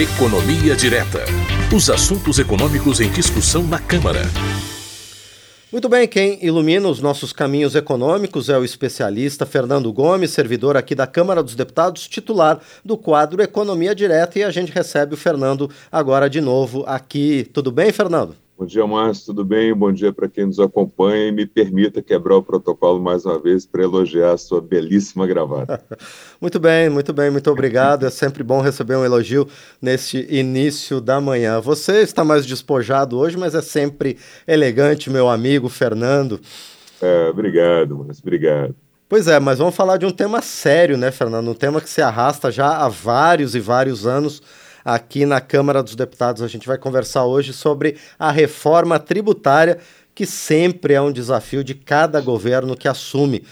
Economia Direta. Os assuntos econômicos em discussão na Câmara. Muito bem, quem ilumina os nossos caminhos econômicos é o especialista Fernando Gomes, servidor aqui da Câmara dos Deputados, titular do quadro Economia Direta, e a gente recebe o Fernando agora de novo aqui. Tudo bem, Fernando? Bom dia, Márcio, tudo bem? Bom dia para quem nos acompanha e me permita quebrar o protocolo mais uma vez para elogiar a sua belíssima gravata. muito bem, muito bem, muito obrigado. É sempre bom receber um elogio neste início da manhã. Você está mais despojado hoje, mas é sempre elegante, meu amigo Fernando. É, obrigado, Márcio, obrigado. Pois é, mas vamos falar de um tema sério, né, Fernando? Um tema que se arrasta já há vários e vários anos aqui na Câmara dos Deputados. A gente vai conversar hoje sobre a reforma tributária, que sempre é um desafio de cada governo que assume.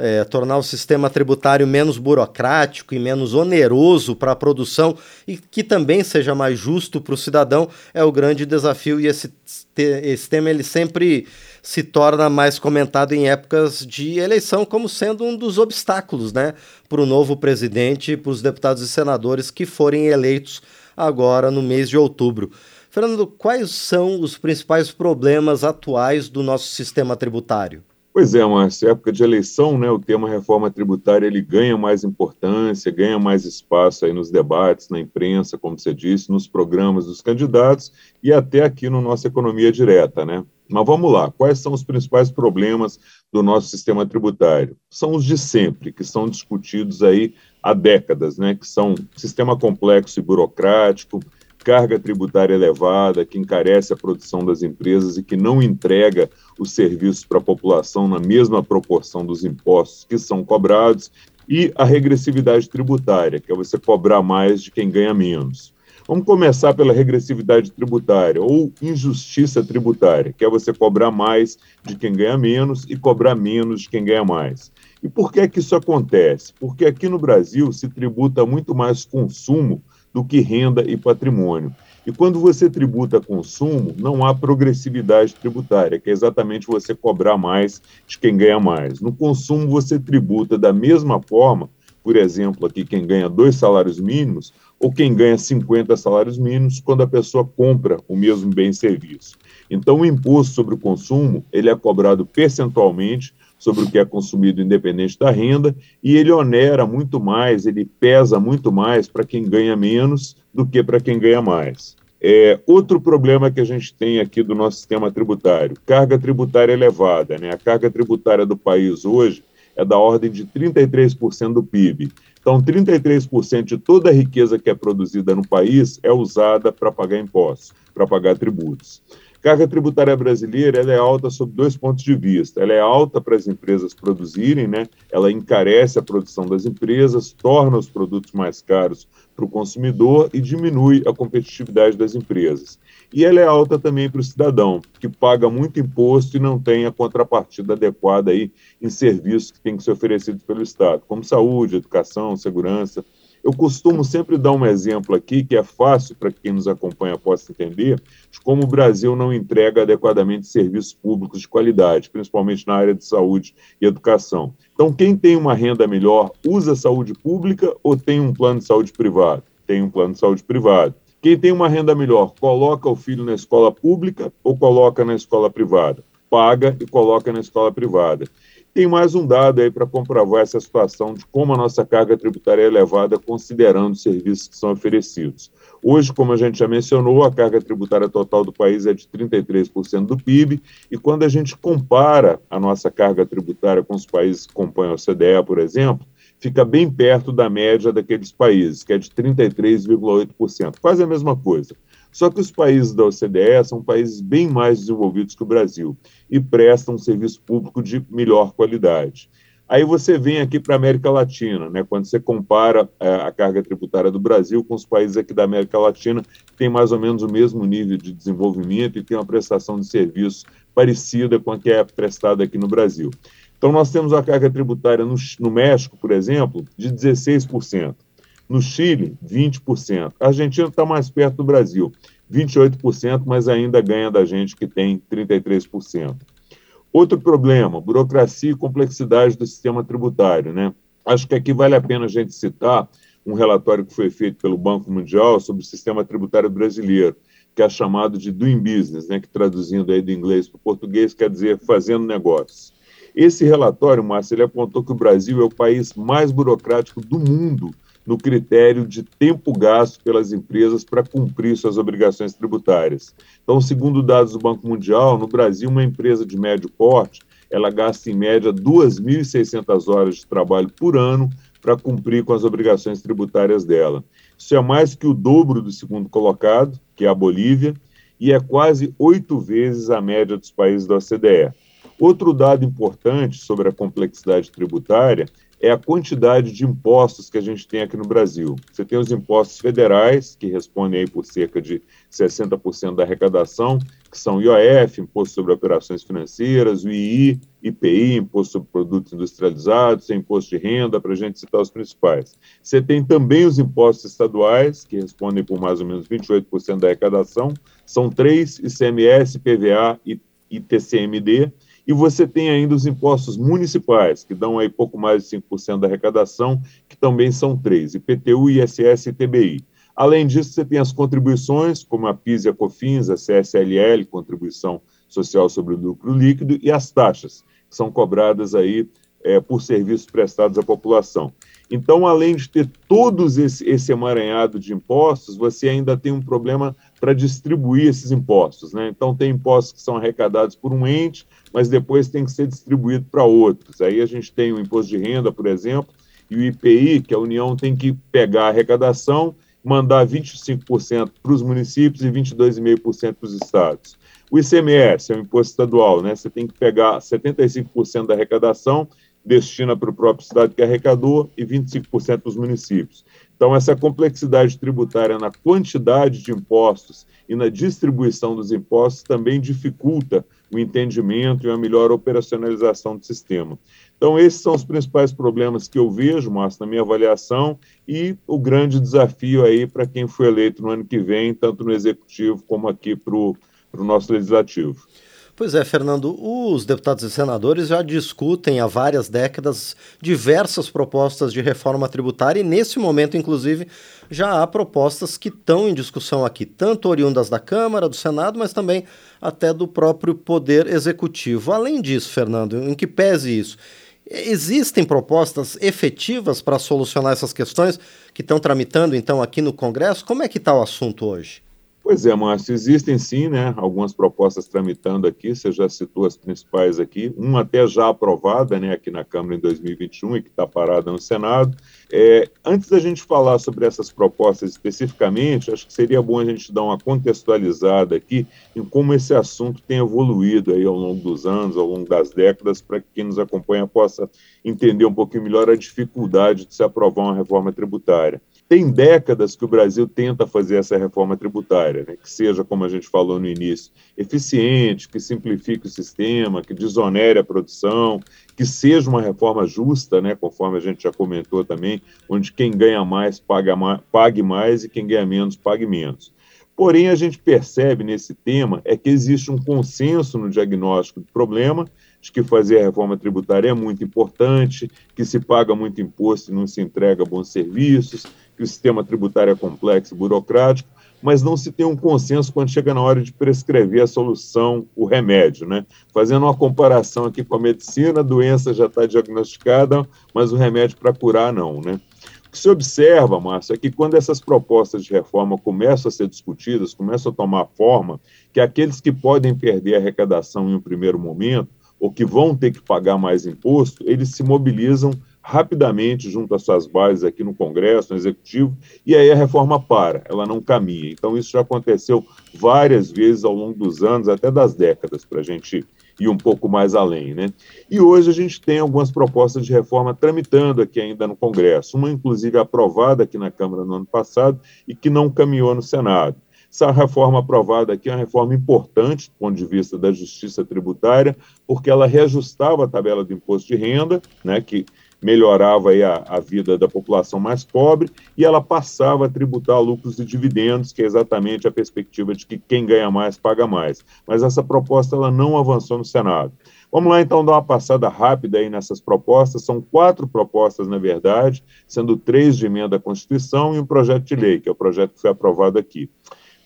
É, tornar o sistema tributário menos burocrático e menos oneroso para a produção e que também seja mais justo para o cidadão é o grande desafio e esse, esse tema ele sempre se torna mais comentado em épocas de eleição como sendo um dos obstáculos né, para o novo presidente e para os deputados e senadores que forem eleitos agora no mês de outubro. Fernando, quais são os principais problemas atuais do nosso sistema tributário? Pois é, Márcio, época de eleição, né, o tema reforma tributária ele ganha mais importância, ganha mais espaço aí nos debates, na imprensa, como você disse, nos programas dos candidatos e até aqui no nossa economia direta, né? Mas vamos lá, quais são os principais problemas do nosso sistema tributário? São os de sempre, que são discutidos aí há décadas, né? Que são sistema complexo e burocrático, carga tributária elevada, que encarece a produção das empresas e que não entrega os serviços para a população na mesma proporção dos impostos que são cobrados, e a regressividade tributária, que é você cobrar mais de quem ganha menos. Vamos começar pela regressividade tributária ou injustiça tributária, que é você cobrar mais de quem ganha menos e cobrar menos de quem ganha mais. E por que é que isso acontece? Porque aqui no Brasil se tributa muito mais consumo do que renda e patrimônio. E quando você tributa consumo, não há progressividade tributária, que é exatamente você cobrar mais de quem ganha mais. No consumo, você tributa da mesma forma, por exemplo, aqui quem ganha dois salários mínimos, ou quem ganha 50 salários mínimos quando a pessoa compra o mesmo bem e serviço. Então, o imposto sobre o consumo ele é cobrado percentualmente sobre o que é consumido independente da renda e ele onera muito mais, ele pesa muito mais para quem ganha menos do que para quem ganha mais. É, outro problema que a gente tem aqui do nosso sistema tributário, carga tributária elevada. Né? A carga tributária do país hoje é da ordem de 33% do PIB. Então, 33% de toda a riqueza que é produzida no país é usada para pagar impostos, para pagar tributos. Carga tributária brasileira ela é alta sob dois pontos de vista. Ela é alta para as empresas produzirem, né? ela encarece a produção das empresas, torna os produtos mais caros para o consumidor e diminui a competitividade das empresas. E ela é alta também para o cidadão, que paga muito imposto e não tem a contrapartida adequada aí em serviços que têm que ser oferecidos pelo Estado, como saúde, educação, segurança. Eu costumo sempre dar um exemplo aqui que é fácil para quem nos acompanha possa entender de como o Brasil não entrega adequadamente serviços públicos de qualidade, principalmente na área de saúde e educação. Então, quem tem uma renda melhor usa saúde pública ou tem um plano de saúde privado? Tem um plano de saúde privado. Quem tem uma renda melhor coloca o filho na escola pública ou coloca na escola privada? Paga e coloca na escola privada. Tem mais um dado aí para comprovar essa situação de como a nossa carga tributária é elevada, considerando os serviços que são oferecidos. Hoje, como a gente já mencionou, a carga tributária total do país é de 33% do PIB, e quando a gente compara a nossa carga tributária com os países que compõem a OCDE, por exemplo, fica bem perto da média daqueles países, que é de 33,8%. Quase a mesma coisa. Só que os países da OCDE são países bem mais desenvolvidos que o Brasil e prestam um serviço público de melhor qualidade. Aí você vem aqui para a América Latina, né? quando você compara é, a carga tributária do Brasil com os países aqui da América Latina, que tem mais ou menos o mesmo nível de desenvolvimento e tem uma prestação de serviço parecida com a que é prestada aqui no Brasil. Então, nós temos a carga tributária no, no México, por exemplo, de 16%. No Chile, 20%. A Argentina está mais perto do Brasil, 28%, mas ainda ganha da gente que tem 33%. Outro problema, burocracia e complexidade do sistema tributário. Né? Acho que aqui vale a pena a gente citar um relatório que foi feito pelo Banco Mundial sobre o sistema tributário brasileiro, que é chamado de Doing Business, né, que traduzindo aí do inglês para o português quer dizer fazendo negócios. Esse relatório, Márcio, ele apontou que o Brasil é o país mais burocrático do mundo no critério de tempo gasto pelas empresas para cumprir suas obrigações tributárias. Então, segundo dados do Banco Mundial, no Brasil, uma empresa de médio porte, ela gasta em média 2.600 horas de trabalho por ano para cumprir com as obrigações tributárias dela. Isso é mais que o dobro do segundo colocado, que é a Bolívia, e é quase oito vezes a média dos países da OCDE. Outro dado importante sobre a complexidade tributária é a quantidade de impostos que a gente tem aqui no Brasil. Você tem os impostos federais, que respondem aí por cerca de 60% da arrecadação, que são IOF, Imposto sobre Operações Financeiras, o II, IPI, Imposto sobre Produtos Industrializados, Imposto de Renda, para a gente citar os principais. Você tem também os impostos estaduais, que respondem por mais ou menos 28% da arrecadação, são três, ICMS, PVA e ITCMD, e você tem ainda os impostos municipais, que dão aí pouco mais de 5% da arrecadação, que também são três, IPTU, ISS e TBI. Além disso, você tem as contribuições, como a PIS e a COFINS, a CSLL, Contribuição Social sobre o Lucro Líquido, e as taxas, que são cobradas aí é, por serviços prestados à população. Então, além de ter todos esse, esse emaranhado de impostos, você ainda tem um problema para distribuir esses impostos. Né? Então, tem impostos que são arrecadados por um ente, mas depois tem que ser distribuído para outros. Aí a gente tem o imposto de renda, por exemplo, e o IPI, que a União tem que pegar a arrecadação, mandar 25% para os municípios e 22,5% para os estados. O ICMS é um imposto estadual, né? Você tem que pegar 75% da arrecadação destina para o próprio Estado que arrecadou e 25% para os municípios. Então, essa complexidade tributária na quantidade de impostos e na distribuição dos impostos também dificulta o entendimento e a melhor operacionalização do sistema. Então, esses são os principais problemas que eu vejo, Márcio, na minha avaliação, e o grande desafio aí para quem foi eleito no ano que vem, tanto no Executivo como aqui para o nosso Legislativo. Pois é, Fernando, os deputados e senadores já discutem há várias décadas diversas propostas de reforma tributária e, nesse momento, inclusive, já há propostas que estão em discussão aqui, tanto oriundas da Câmara, do Senado, mas também até do próprio Poder Executivo. Além disso, Fernando, em que pese isso? Existem propostas efetivas para solucionar essas questões que estão tramitando, então, aqui no Congresso? Como é que está o assunto hoje? Pois é, Márcio, existem sim, né, algumas propostas tramitando aqui, você já citou as principais aqui, uma até já aprovada, né, aqui na Câmara em 2021 e que está parada no Senado. É, antes da gente falar sobre essas propostas especificamente, acho que seria bom a gente dar uma contextualizada aqui em como esse assunto tem evoluído aí ao longo dos anos, ao longo das décadas, para que quem nos acompanha possa entender um pouquinho melhor a dificuldade de se aprovar uma reforma tributária. Tem décadas que o Brasil tenta fazer essa reforma tributária, né? que seja, como a gente falou no início, eficiente, que simplifique o sistema, que desonere a produção, que seja uma reforma justa, né? conforme a gente já comentou também, onde quem ganha mais, paga mais pague mais e quem ganha menos pague menos. Porém, a gente percebe nesse tema é que existe um consenso no diagnóstico do problema de que fazer a reforma tributária é muito importante, que se paga muito imposto e não se entrega bons serviços, que o sistema tributário é complexo e burocrático, mas não se tem um consenso quando chega na hora de prescrever a solução, o remédio, né? Fazendo uma comparação aqui com a medicina, a doença já está diagnosticada, mas o remédio para curar não, né? O que se observa, Márcio, é que quando essas propostas de reforma começam a ser discutidas, começam a tomar forma, que aqueles que podem perder a arrecadação em um primeiro momento, ou que vão ter que pagar mais imposto, eles se mobilizam rapidamente junto às suas bases aqui no Congresso, no Executivo, e aí a reforma para, ela não caminha. Então, isso já aconteceu várias vezes ao longo dos anos, até das décadas, para a gente ir um pouco mais além. Né? E hoje a gente tem algumas propostas de reforma tramitando aqui ainda no Congresso, uma inclusive aprovada aqui na Câmara no ano passado e que não caminhou no Senado. Essa reforma aprovada aqui é uma reforma importante do ponto de vista da justiça tributária, porque ela reajustava a tabela do imposto de renda, né, que melhorava aí a, a, vida da população mais pobre e ela passava a tributar lucros e dividendos, que é exatamente a perspectiva de que quem ganha mais paga mais. Mas essa proposta ela não avançou no Senado. Vamos lá então dar uma passada rápida aí nessas propostas. São quatro propostas, na verdade, sendo três de emenda à Constituição e um projeto de lei, que é o projeto que foi aprovado aqui.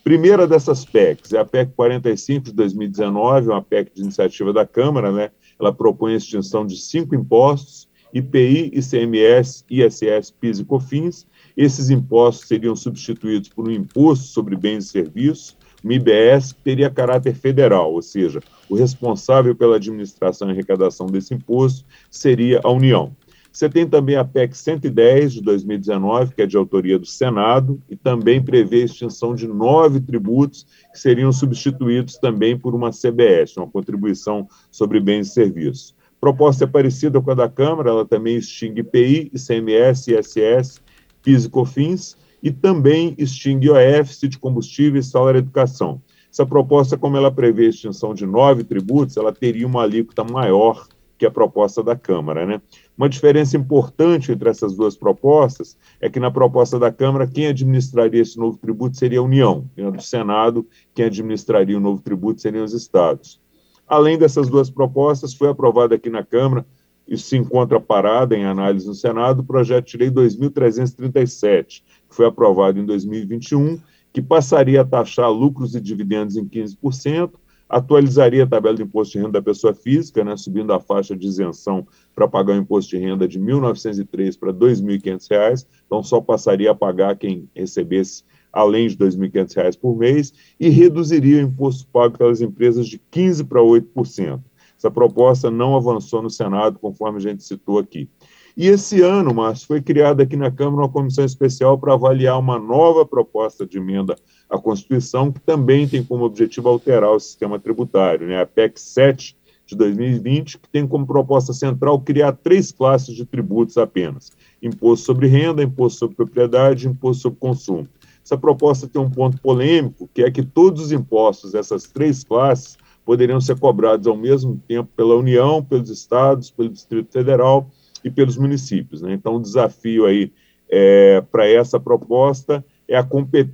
Primeira dessas PECs é a PEC 45 de 2019, uma PEC de iniciativa da Câmara, né? Ela propõe a extinção de cinco impostos: IPI, ICMS, ISS, PIS e COFINS. Esses impostos seriam substituídos por um imposto sobre bens e serviços, um IBS, teria caráter federal, ou seja, o responsável pela administração e arrecadação desse imposto seria a União. Você tem também a PEC 110 de 2019, que é de autoria do Senado, e também prevê a extinção de nove tributos que seriam substituídos também por uma CBS, uma contribuição sobre bens e serviços. Proposta é parecida com a da Câmara, ela também extingue IPI, ICMS, ISS, PIS e COFINS, e também extingue OFC de combustíveis, salário educação. Essa proposta, como ela prevê a extinção de nove tributos, ela teria uma alíquota maior que a proposta da Câmara. Né? Uma diferença importante entre essas duas propostas é que na proposta da Câmara, quem administraria esse novo tributo seria a União, e na do Senado, quem administraria o novo tributo seriam os estados. Além dessas duas propostas, foi aprovado aqui na Câmara, isso se encontra parada em análise no Senado, o projeto de lei 2337, que foi aprovado em 2021, que passaria a taxar lucros e dividendos em 15%, atualizaria a tabela de imposto de renda da pessoa física, né, subindo a faixa de isenção para pagar o imposto de renda de R$ 1.903 para R$ 2.500, então só passaria a pagar quem recebesse além de R$ 2.500 por mês, e reduziria o imposto pago pelas empresas de 15% para 8%. Essa proposta não avançou no Senado, conforme a gente citou aqui. E esse ano, Márcio, foi criada aqui na Câmara uma comissão especial para avaliar uma nova proposta de emenda à Constituição, que também tem como objetivo alterar o sistema tributário, né? a PEC 7 de 2020, que tem como proposta central criar três classes de tributos apenas: imposto sobre renda, imposto sobre propriedade imposto sobre consumo. Essa proposta tem um ponto polêmico, que é que todos os impostos dessas três classes poderiam ser cobrados ao mesmo tempo pela União, pelos estados, pelo Distrito Federal e pelos municípios. Né? Então, o desafio aí é, para essa proposta é, a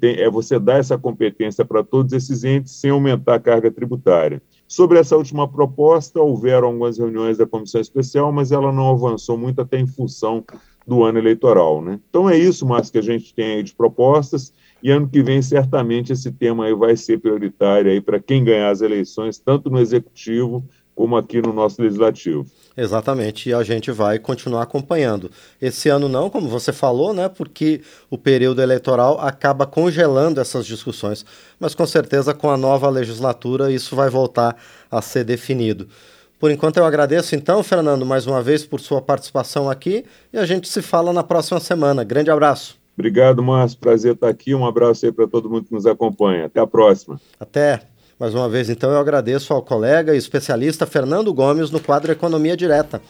é você dar essa competência para todos esses entes sem aumentar a carga tributária. Sobre essa última proposta, houveram algumas reuniões da comissão especial, mas ela não avançou muito até em função do ano eleitoral. Né? Então é isso, Márcio, que a gente tem aí de propostas, e ano que vem certamente esse tema aí vai ser prioritário aí para quem ganhar as eleições, tanto no executivo como aqui no nosso legislativo. Exatamente, e a gente vai continuar acompanhando. Esse ano não, como você falou, né, porque o período eleitoral acaba congelando essas discussões, mas com certeza com a nova legislatura isso vai voltar a ser definido. Por enquanto eu agradeço então, Fernando, mais uma vez por sua participação aqui e a gente se fala na próxima semana. Grande abraço. Obrigado, Márcio. Prazer estar aqui. Um abraço aí para todo mundo que nos acompanha. Até a próxima. Até. Mais uma vez, então, eu agradeço ao colega e especialista Fernando Gomes no quadro Economia Direta.